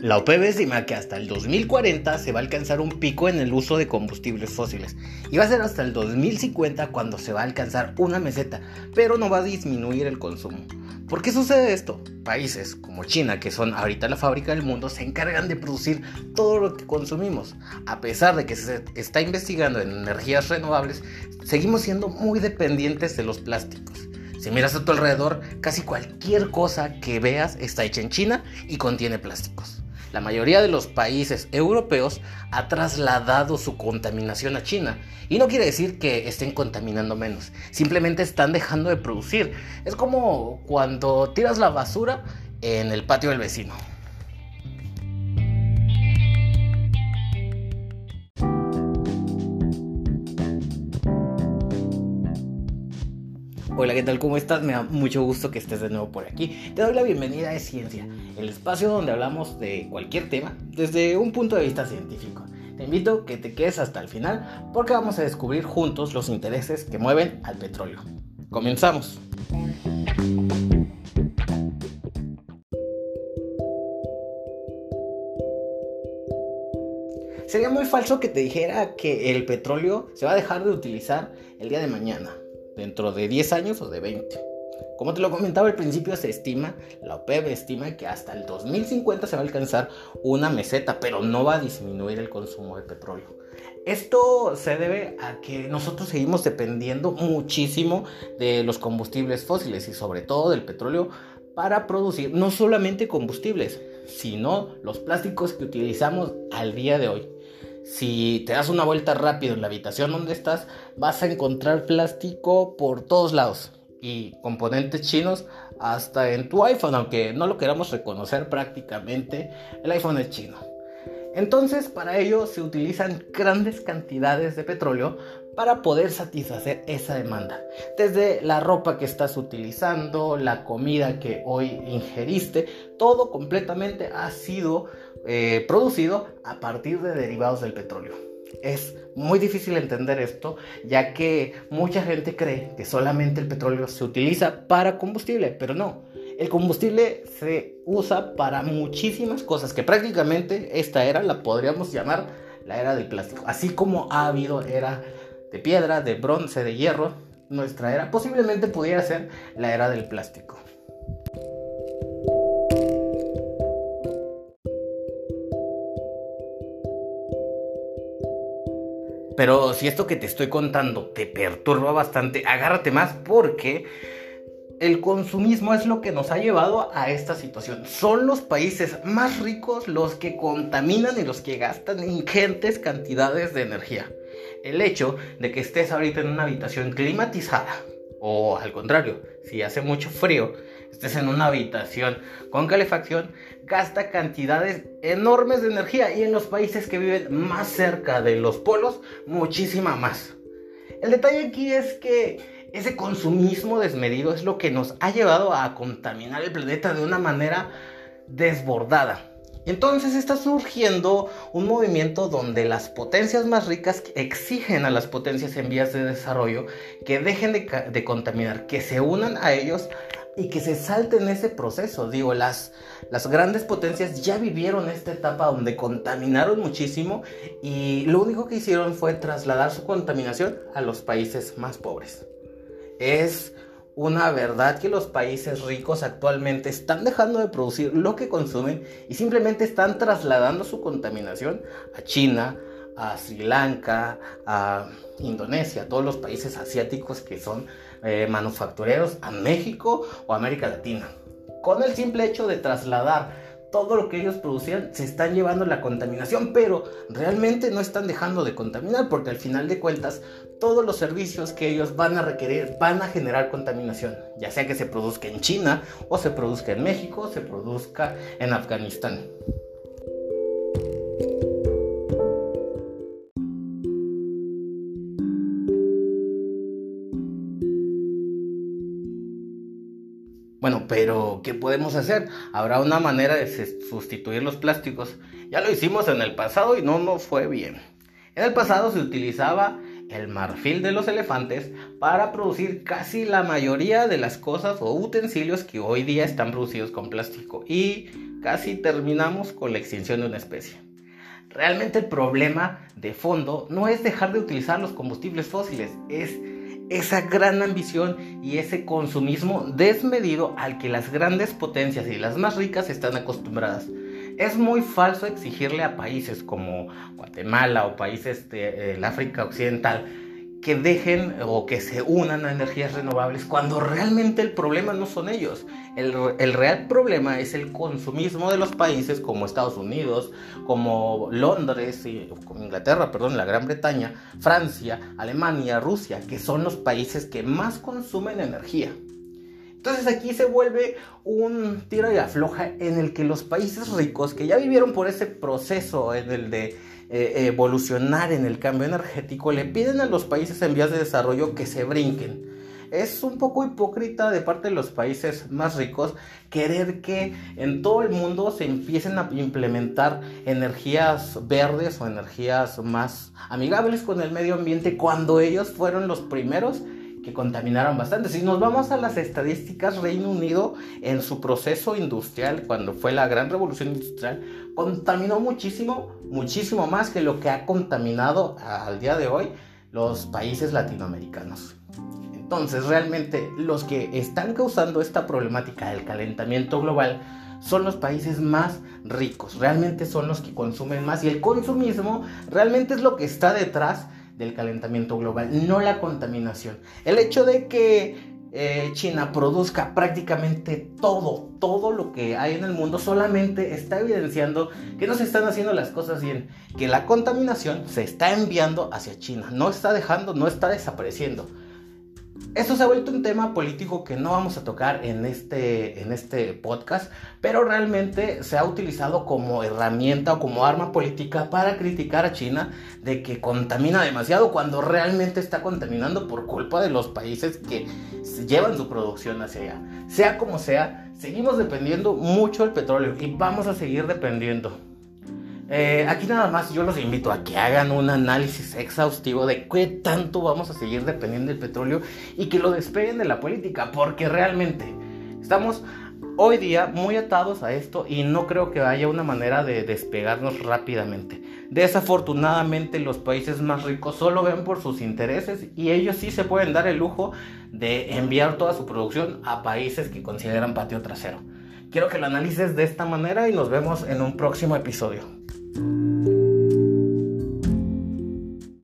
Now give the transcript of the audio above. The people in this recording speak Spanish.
La OPEP estima que hasta el 2040 se va a alcanzar un pico en el uso de combustibles fósiles y va a ser hasta el 2050 cuando se va a alcanzar una meseta, pero no va a disminuir el consumo. ¿Por qué sucede esto? Países como China, que son ahorita la fábrica del mundo, se encargan de producir todo lo que consumimos. A pesar de que se está investigando en energías renovables, seguimos siendo muy dependientes de los plásticos. Si miras a tu alrededor, casi cualquier cosa que veas está hecha en China y contiene plásticos. La mayoría de los países europeos ha trasladado su contaminación a China. Y no quiere decir que estén contaminando menos, simplemente están dejando de producir. Es como cuando tiras la basura en el patio del vecino. Hola, ¿qué tal? ¿Cómo estás? Me da mucho gusto que estés de nuevo por aquí. Te doy la bienvenida a Ciencia, el espacio donde hablamos de cualquier tema desde un punto de vista científico. Te invito a que te quedes hasta el final porque vamos a descubrir juntos los intereses que mueven al petróleo. Comenzamos. Sería muy falso que te dijera que el petróleo se va a dejar de utilizar el día de mañana dentro de 10 años o de 20. Como te lo comentaba al principio, se estima, la OPEP estima que hasta el 2050 se va a alcanzar una meseta, pero no va a disminuir el consumo de petróleo. Esto se debe a que nosotros seguimos dependiendo muchísimo de los combustibles fósiles y sobre todo del petróleo para producir no solamente combustibles, sino los plásticos que utilizamos al día de hoy. Si te das una vuelta rápido en la habitación donde estás, vas a encontrar plástico por todos lados y componentes chinos hasta en tu iPhone, aunque no lo queramos reconocer prácticamente, el iPhone es chino. Entonces, para ello se utilizan grandes cantidades de petróleo para poder satisfacer esa demanda. Desde la ropa que estás utilizando, la comida que hoy ingeriste, todo completamente ha sido eh, producido a partir de derivados del petróleo. Es muy difícil entender esto, ya que mucha gente cree que solamente el petróleo se utiliza para combustible, pero no. El combustible se usa para muchísimas cosas, que prácticamente esta era la podríamos llamar la era del plástico. Así como ha habido era de piedra, de bronce, de hierro, nuestra era posiblemente pudiera ser la era del plástico. Pero si esto que te estoy contando te perturba bastante, agárrate más porque el consumismo es lo que nos ha llevado a esta situación. Son los países más ricos los que contaminan y los que gastan ingentes cantidades de energía. El hecho de que estés ahorita en una habitación climatizada, o al contrario, si hace mucho frío, estés en una habitación con calefacción, gasta cantidades enormes de energía y en los países que viven más cerca de los polos, muchísima más. El detalle aquí es que ese consumismo desmedido es lo que nos ha llevado a contaminar el planeta de una manera desbordada. Entonces está surgiendo un movimiento donde las potencias más ricas exigen a las potencias en vías de desarrollo que dejen de, de, contaminar, que se unan a ellos y que se salten ese proceso. Digo, las, las grandes potencias ya vivieron esta etapa donde contaminaron muchísimo y lo único que hicieron fue trasladar su contaminación a los países más pobres. Es una verdad que los países ricos actualmente están dejando de producir lo que consumen y simplemente están trasladando su contaminación a China, a Sri Lanka, a Indonesia, a todos los países asiáticos que son eh, manufactureros, a México o América Latina. Con el simple hecho de trasladar todo lo que ellos producían se están llevando la contaminación, pero realmente no están dejando de contaminar porque al final de cuentas todos los servicios que ellos van a requerir van a generar contaminación, ya sea que se produzca en China o se produzca en México o se produzca en Afganistán. Bueno, pero ¿qué podemos hacer? ¿Habrá una manera de sustituir los plásticos? Ya lo hicimos en el pasado y no nos fue bien. En el pasado se utilizaba el marfil de los elefantes para producir casi la mayoría de las cosas o utensilios que hoy día están producidos con plástico. Y casi terminamos con la extinción de una especie. Realmente el problema de fondo no es dejar de utilizar los combustibles fósiles, es esa gran ambición y ese consumismo desmedido al que las grandes potencias y las más ricas están acostumbradas. Es muy falso exigirle a países como Guatemala o países del África Occidental que dejen o que se unan a energías renovables cuando realmente el problema no son ellos. El, el, real problema es el consumismo de los países como Estados Unidos, como Londres, y, como Inglaterra, perdón, la Gran Bretaña, Francia, Alemania, Rusia, que son los países que más consumen energía. Entonces aquí se vuelve un tiro y afloja en el que los países ricos que ya vivieron por ese proceso en el de eh, evolucionar en el cambio energético, le piden a los países en vías de desarrollo que se brinquen. Es un poco hipócrita de parte de los países más ricos querer que en todo el mundo se empiecen a implementar energías verdes o energías más amigables con el medio ambiente cuando ellos fueron los primeros contaminaron bastante. Si nos vamos a las estadísticas, Reino Unido en su proceso industrial, cuando fue la gran revolución industrial, contaminó muchísimo, muchísimo más que lo que ha contaminado al día de hoy los países latinoamericanos. Entonces, realmente los que están causando esta problemática del calentamiento global son los países más ricos, realmente son los que consumen más y el consumismo realmente es lo que está detrás del calentamiento global, no la contaminación. El hecho de que eh, China produzca prácticamente todo, todo lo que hay en el mundo, solamente está evidenciando que no se están haciendo las cosas bien, que la contaminación se está enviando hacia China, no está dejando, no está desapareciendo. Esto se ha vuelto un tema político que no vamos a tocar en este, en este podcast, pero realmente se ha utilizado como herramienta o como arma política para criticar a China de que contamina demasiado cuando realmente está contaminando por culpa de los países que llevan su producción hacia allá. Sea como sea, seguimos dependiendo mucho del petróleo y vamos a seguir dependiendo. Eh, aquí nada más yo los invito a que hagan un análisis exhaustivo de qué tanto vamos a seguir dependiendo del petróleo y que lo despeguen de la política, porque realmente estamos hoy día muy atados a esto y no creo que haya una manera de despegarnos rápidamente. Desafortunadamente los países más ricos solo ven por sus intereses y ellos sí se pueden dar el lujo de enviar toda su producción a países que consideran patio trasero. Quiero que lo analices de esta manera y nos vemos en un próximo episodio. Thank you.